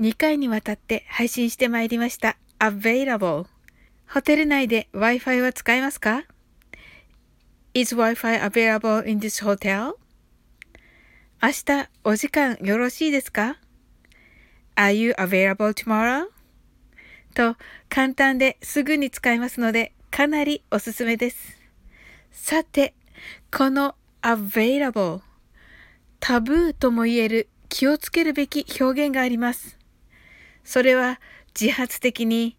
2回にわたって配信してまいりました Available ホテル内で Wi-Fi は使えますか ?Is Wi-Fi available in this hotel? 明日お時間よろしいですか ?Are you available tomorrow? と簡単ですぐに使えますのでかなりおすすめです。さて、この available タブーとも言える気をつけるべき表現があります。それは自発的に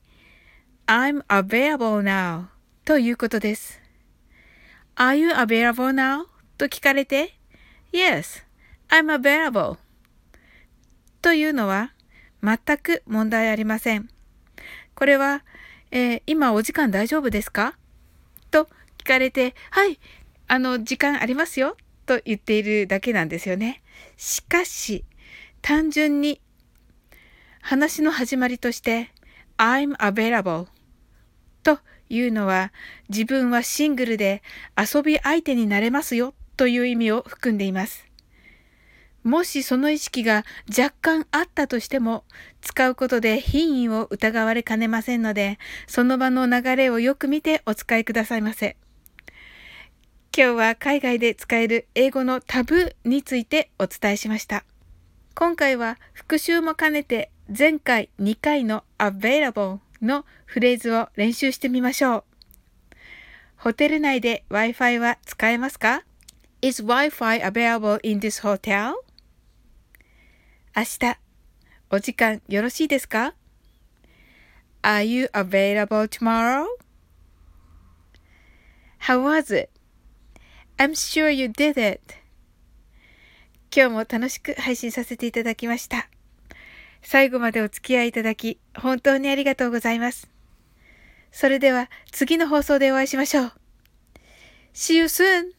I'm available now ということです。Are you available now? と聞かれて Yes, I'm available というのは全く問題ありません。これは、えー、今お時間大丈夫ですか？と聞かれて、はい、あの、時間ありますよと言っているだけなんですよね。しかし、単純に話の始まりとして I'm available というのは自分はシングルで遊び相手になれますよという意味を含んでいます。もしその意識が若干あったとしても、使うことで品位を疑われかねませんので、その場の流れをよく見てお使いくださいませ。今日は海外で使える英語のタブーについてお伝えしました。今回は復習も兼ねて前回2回の available のフレーズを練習してみましょう。ホテル内で Wi-Fi は使えますか ?Is Wi-Fi available in this hotel? 明日、お時間よろしいですか ?Are you available tomorrow? How was it? I'm sure you did it. 今日も楽しく配信させていただきました。最後までお付き合いいただき、本当にありがとうございます。それでは次の放送でお会いしましょう。See you soon!